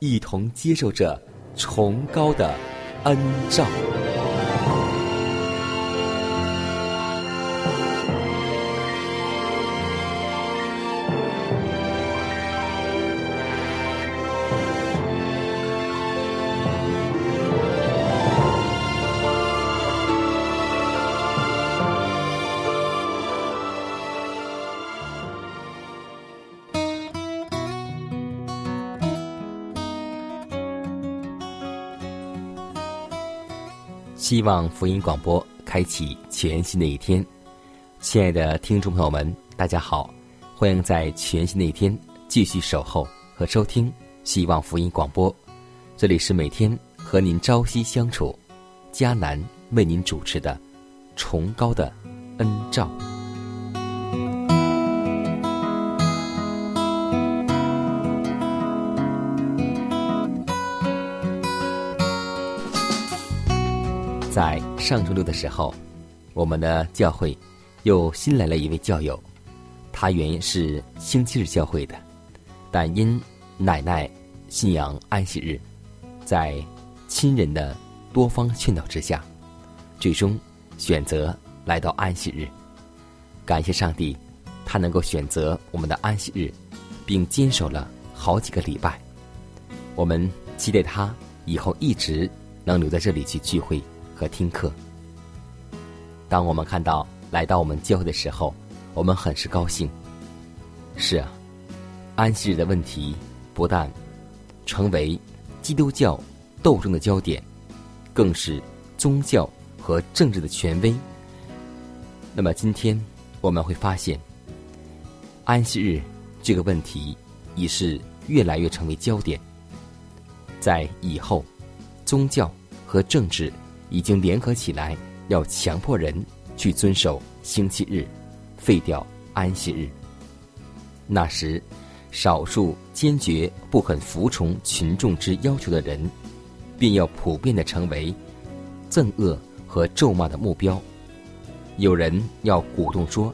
一同接受着崇高的恩照。希望福音广播开启全新的一天，亲爱的听众朋友们，大家好，欢迎在全新的一天继续守候和收听希望福音广播。这里是每天和您朝夕相处，迦南为您主持的崇高的恩照。在上周六的时候，我们的教会又新来了一位教友，他原是星期日教会的，但因奶奶信仰安息日，在亲人的多方劝导之下，最终选择来到安息日。感谢上帝，他能够选择我们的安息日，并坚守了好几个礼拜。我们期待他以后一直能留在这里去聚会。和听课。当我们看到来到我们教会的时候，我们很是高兴。是啊，安息日的问题不但成为基督教斗争的焦点，更是宗教和政治的权威。那么今天我们会发现，安息日这个问题已是越来越成为焦点。在以后，宗教和政治。已经联合起来，要强迫人去遵守星期日，废掉安息日。那时，少数坚决不肯服从群众之要求的人，便要普遍的成为憎恶和咒骂的目标。有人要鼓动说，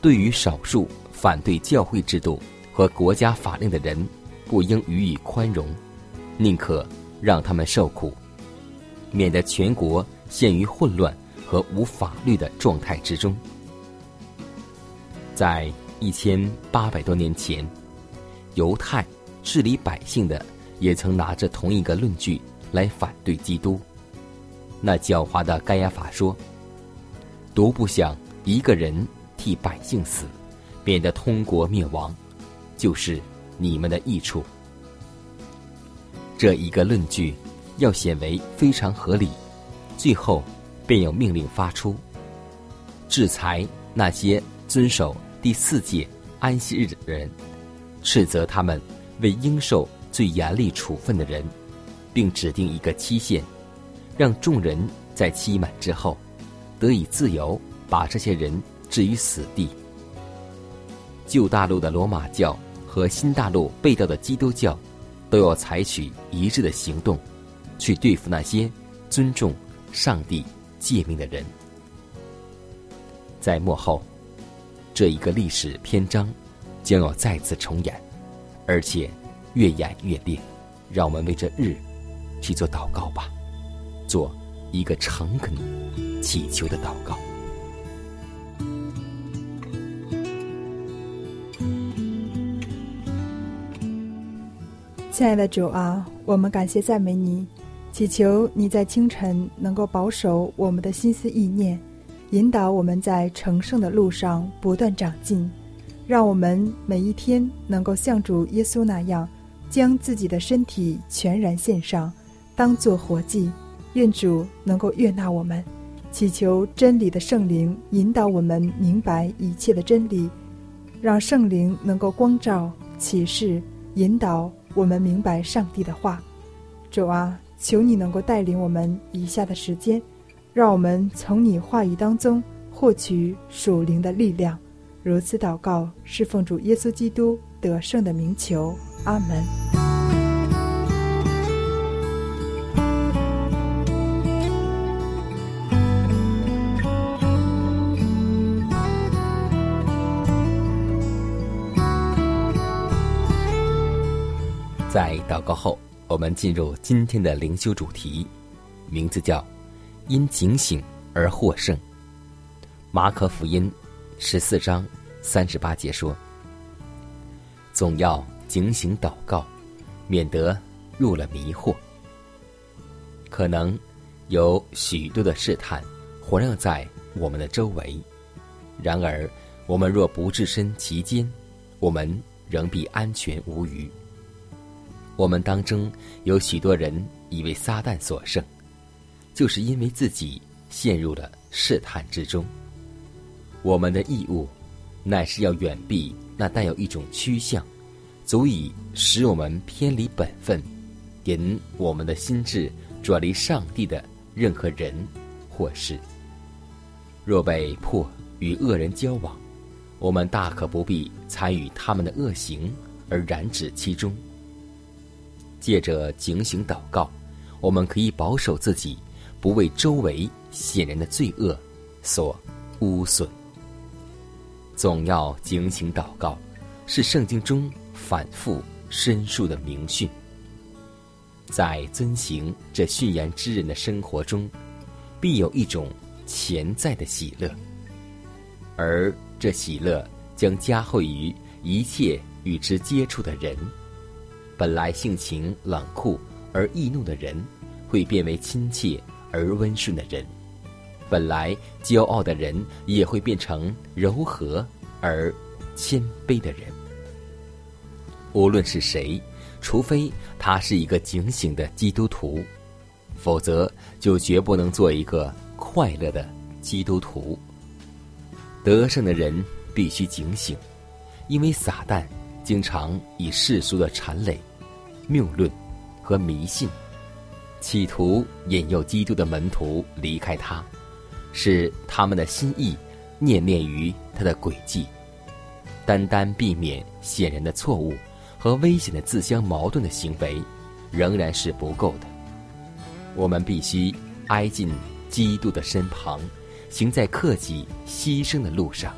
对于少数反对教会制度和国家法令的人，不应予以宽容，宁可让他们受苦。免得全国陷于混乱和无法律的状态之中。在一千八百多年前，犹太治理百姓的也曾拿着同一个论据来反对基督。那狡猾的盖亚法说：“独不想一个人替百姓死，免得通国灭亡，就是你们的益处。”这一个论据。要显为非常合理，最后便有命令发出，制裁那些遵守第四届安息日的人，斥责他们为应受最严厉处分的人，并指定一个期限，让众人在期满之后得以自由把这些人置于死地。旧大陆的罗马教和新大陆被盗的基督教，都要采取一致的行动。去对付那些尊重上帝诫命的人，在幕后，这一个历史篇章将要再次重演，而且越演越烈。让我们为这日去做祷告吧，做一个诚恳祈求的祷告。亲爱的主啊，我们感谢赞美你，祈求你在清晨能够保守我们的心思意念，引导我们在成圣的路上不断长进，让我们每一天能够像主耶稣那样，将自己的身体全然献上，当作活祭。愿主能够悦纳我们，祈求真理的圣灵引导我们明白一切的真理，让圣灵能够光照、启示、引导。我们明白上帝的话，主啊，求你能够带领我们以下的时间，让我们从你话语当中获取属灵的力量。如此祷告，是奉主耶稣基督得胜的名求。阿门。在祷告后，我们进入今天的灵修主题，名字叫“因警醒而获胜”。马可福音十四章三十八节说：“总要警醒祷告，免得入了迷惑。”可能有许多的试探环绕在我们的周围，然而我们若不置身其间，我们仍必安全无虞。我们当中有许多人以为撒旦所胜，就是因为自己陷入了试探之中。我们的义务，乃是要远避那带有一种趋向，足以使我们偏离本分，引我们的心智转离上帝的任何人或事。若被迫与恶人交往，我们大可不必参与他们的恶行而染指其中。借着警醒祷告，我们可以保守自己，不为周围显然的罪恶所污损。总要警醒祷告，是圣经中反复申述的明训。在遵行这训言之人的生活中，必有一种潜在的喜乐，而这喜乐将加惠于一切与之接触的人。本来性情冷酷而易怒的人，会变为亲切而温顺的人；本来骄傲的人，也会变成柔和而谦卑的人。无论是谁，除非他是一个警醒的基督徒，否则就绝不能做一个快乐的基督徒。得胜的人必须警醒，因为撒旦经常以世俗的谄累。谬论和迷信，企图引诱基督的门徒离开他，使他们的心意念念于他的诡计。单单避免显然的错误和危险的自相矛盾的行为，仍然是不够的。我们必须挨近基督的身旁，行在克己牺牲的路上。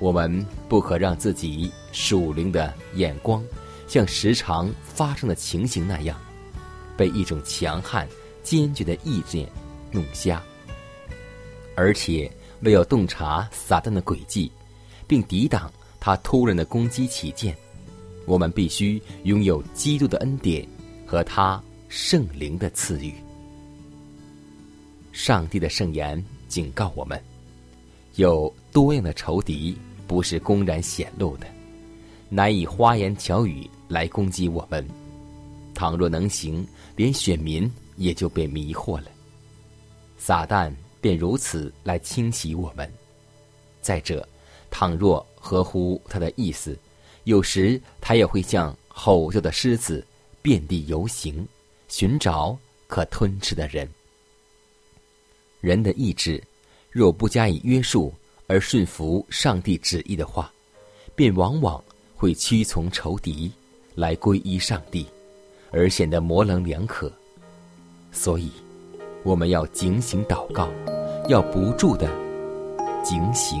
我们不可让自己属灵的眼光。像时常发生的情形那样，被一种强悍、坚决的意见弄瞎。而且，为要洞察撒旦的诡计，并抵挡他突然的攻击起见，我们必须拥有基督的恩典和他圣灵的赐予。上帝的圣言警告我们：有多样的仇敌不是公然显露的，难以花言巧语。来攻击我们，倘若能行，连选民也就被迷惑了。撒旦便如此来清洗我们。再者，倘若合乎他的意思，有时他也会像吼叫的狮子，遍地游行，寻找可吞吃的人。人的意志若不加以约束而顺服上帝旨意的话，便往往会屈从仇敌。来皈依上帝，而显得模棱两可。所以，我们要警醒祷告，要不住的警醒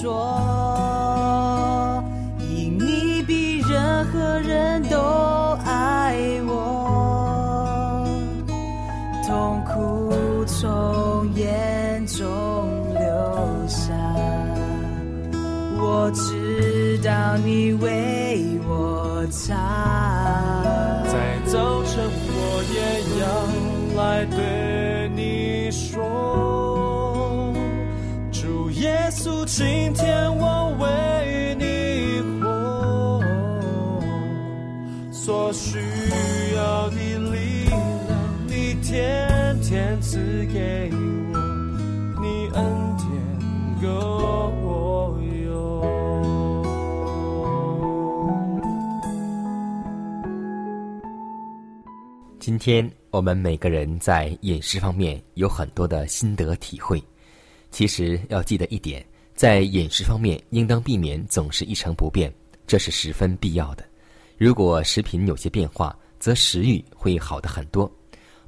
说，因你比任何人都爱我，痛苦从眼中流下，我知道你为我擦。在早晨，我也要来对你说，耶稣，今天我为你活，所需要的力量，你天天赐给我，你恩典够我用。今天我们每个人在饮食方面有很多的心得体会。其实要记得一点，在饮食方面应当避免总是一成不变，这是十分必要的。如果食品有些变化，则食欲会好的很多。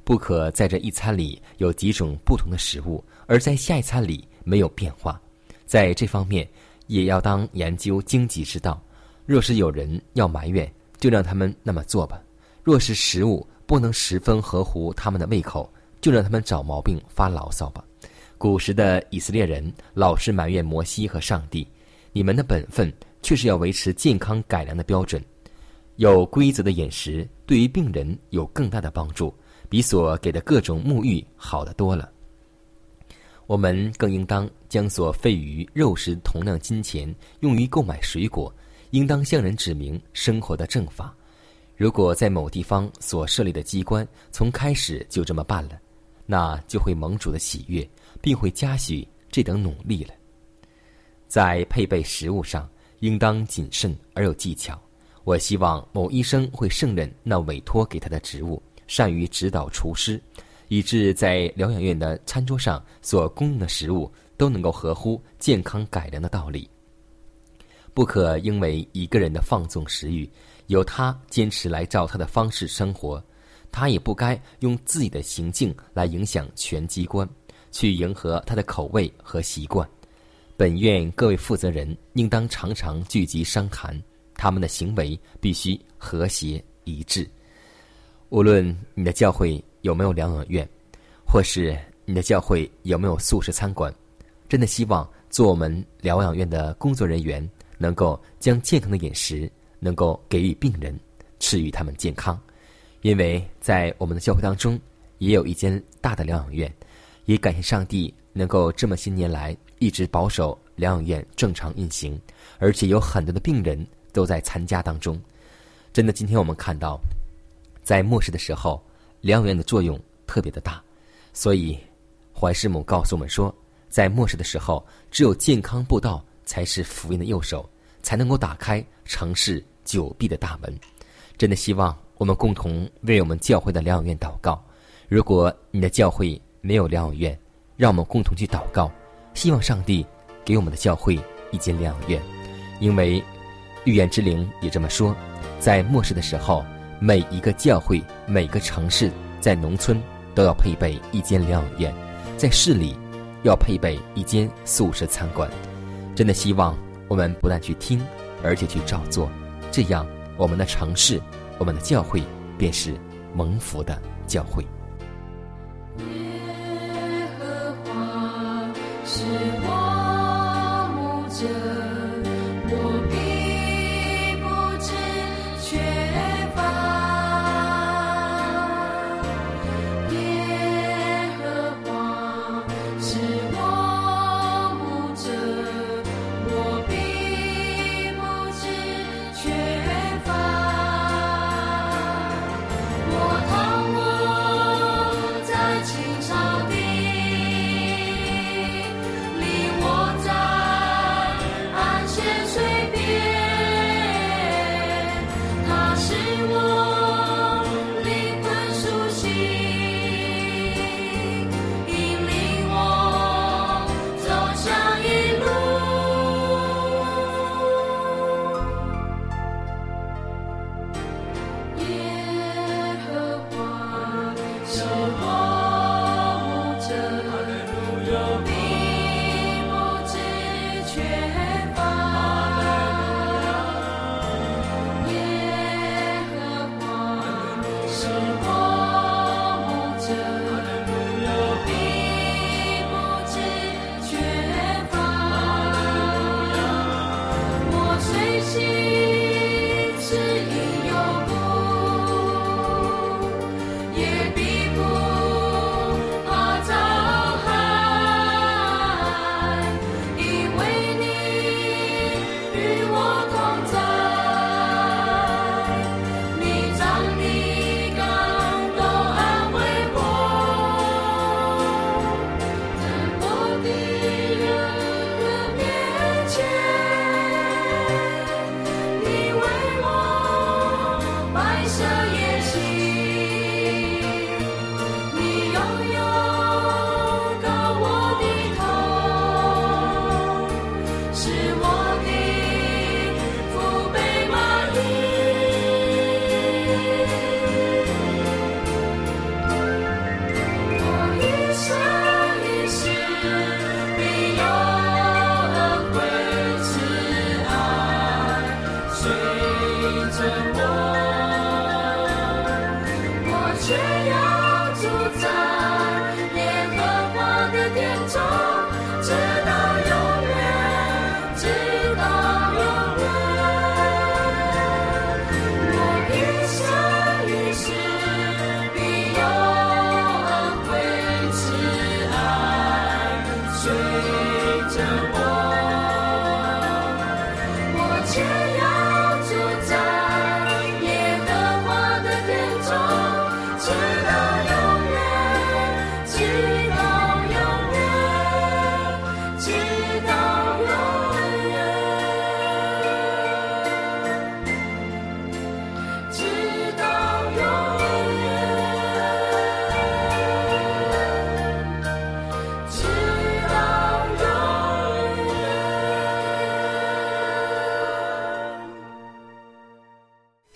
不可在这一餐里有几种不同的食物，而在下一餐里没有变化。在这方面，也要当研究经济之道。若是有人要埋怨，就让他们那么做吧；若是食物不能十分合乎他们的胃口，就让他们找毛病发牢骚吧。古时的以色列人老是埋怨摩西和上帝：“你们的本分却是要维持健康改良的标准。有规则的饮食对于病人有更大的帮助，比所给的各种沐浴好得多了。”我们更应当将所费于肉食同量金钱用于购买水果，应当向人指明生活的正法。如果在某地方所设立的机关从开始就这么办了，那就会蒙主的喜悦，并会嘉许这等努力了。在配备食物上，应当谨慎而有技巧。我希望某医生会胜任那委托给他的职务，善于指导厨师。以致在疗养院的餐桌上所供应的食物都能够合乎健康改良的道理。不可因为一个人的放纵食欲，由他坚持来照他的方式生活，他也不该用自己的行径来影响全机关，去迎合他的口味和习惯。本院各位负责人应当常常聚集商谈，他们的行为必须和谐一致。无论你的教会有没有疗养院，或是你的教会有没有素食餐馆，真的希望做我们疗养院的工作人员，能够将健康的饮食能够给予病人，赐予他们健康。因为在我们的教会当中，也有一间大的疗养院，也感谢上帝能够这么些年来一直保守疗养院正常运行，而且有很多的病人都在参加当中。真的，今天我们看到。在末世的时候，疗养院的作用特别的大，所以怀师母告诉我们说，在末世的时候，只有健康步道才是福音的右手，才能够打开城市久闭的大门。真的希望我们共同为我们教会的疗养院祷告。如果你的教会没有疗养院，让我们共同去祷告，希望上帝给我们的教会一间疗养院。因为预言之灵也这么说，在末世的时候，每一个教会、每个城市，在农村都要配备一间疗养院，在市里要配备一间宿舍餐馆。真的希望我们不但去听，而且去照做，这样。我们的城市，我们的教会，便是蒙福的教会。是我目者。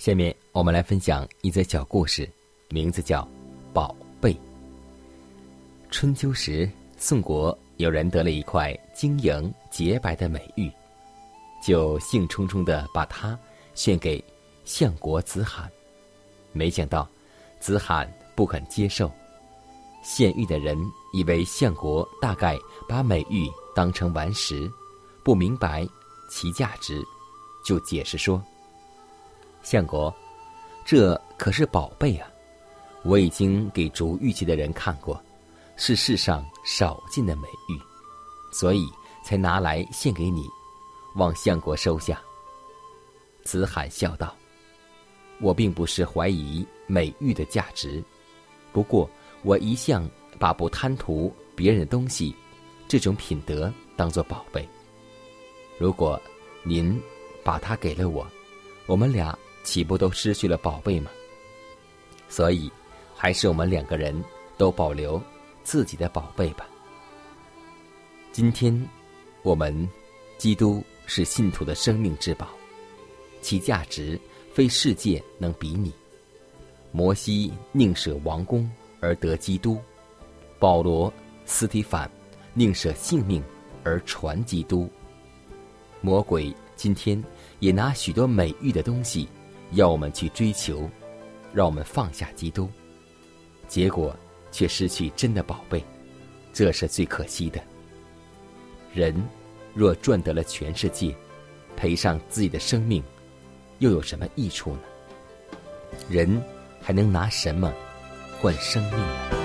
下面我们来分享一则小故事，名字叫《宝贝》。春秋时，宋国有人得了一块晶莹洁白的美玉，就兴冲冲的把它献给相国子罕。没想到，子罕不肯接受。献玉的人以为相国大概把美玉当成顽石，不明白其价值，就解释说。相国，这可是宝贝啊！我已经给竹玉器的人看过，是世上少见的美玉，所以才拿来献给你，望相国收下。子罕笑道：“我并不是怀疑美玉的价值，不过我一向把不贪图别人的东西这种品德当做宝贝。如果您把它给了我，我们俩岂不都失去了宝贝吗？所以，还是我们两个人都保留自己的宝贝吧。今天，我们基督是信徒的生命之宝，其价值非世界能比拟。摩西宁舍王宫而得基督，保罗、斯提凡宁舍性命而传基督。魔鬼今天也拿许多美誉的东西要我们去追求，让我们放下基督，结果却失去真的宝贝，这是最可惜的。人若赚得了全世界，赔上自己的生命，又有什么益处呢？人还能拿什么换生命呢？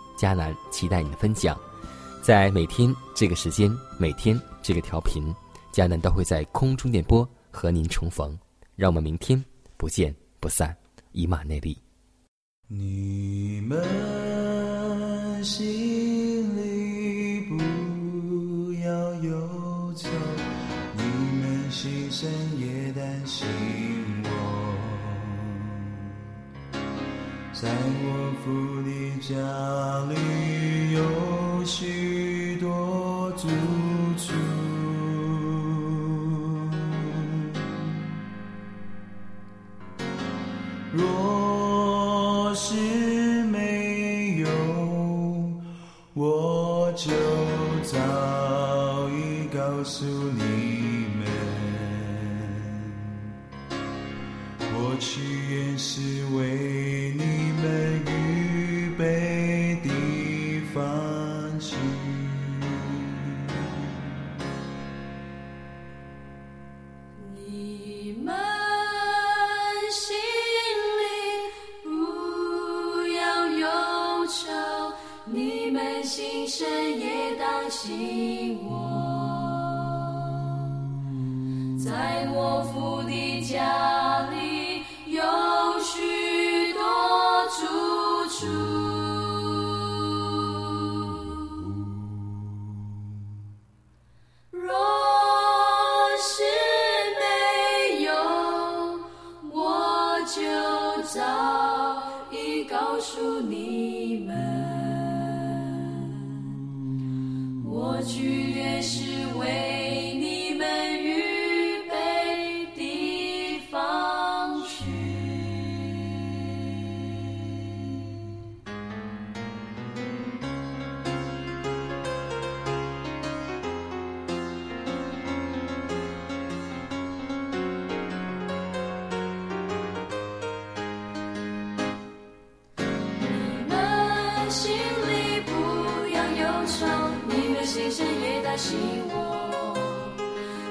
迦南期待你的分享，在每天这个时间，每天这个调频，迦南都会在空中电波和您重逢。让我们明天不见不散，以马内利。你们心里不要忧愁，你们心生也担心我。在我父的家里也生也担心我。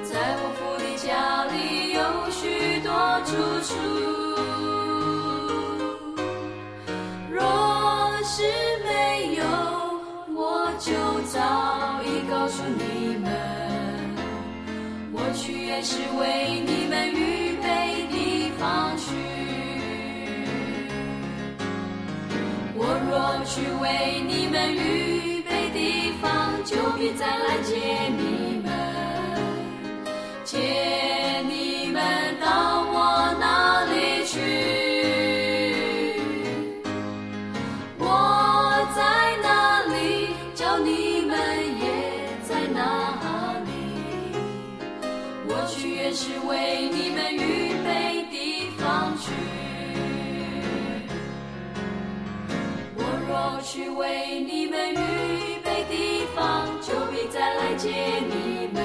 在我父的家里有许多住处，若是没有，我就早已告诉你们，我去原是为你们预备地方去。我若去为你们预备，就必再来接你们，接你们到我那里去。我在哪里，叫你们也在哪里。我去原是为你们预备地方去。我若去为你谢你们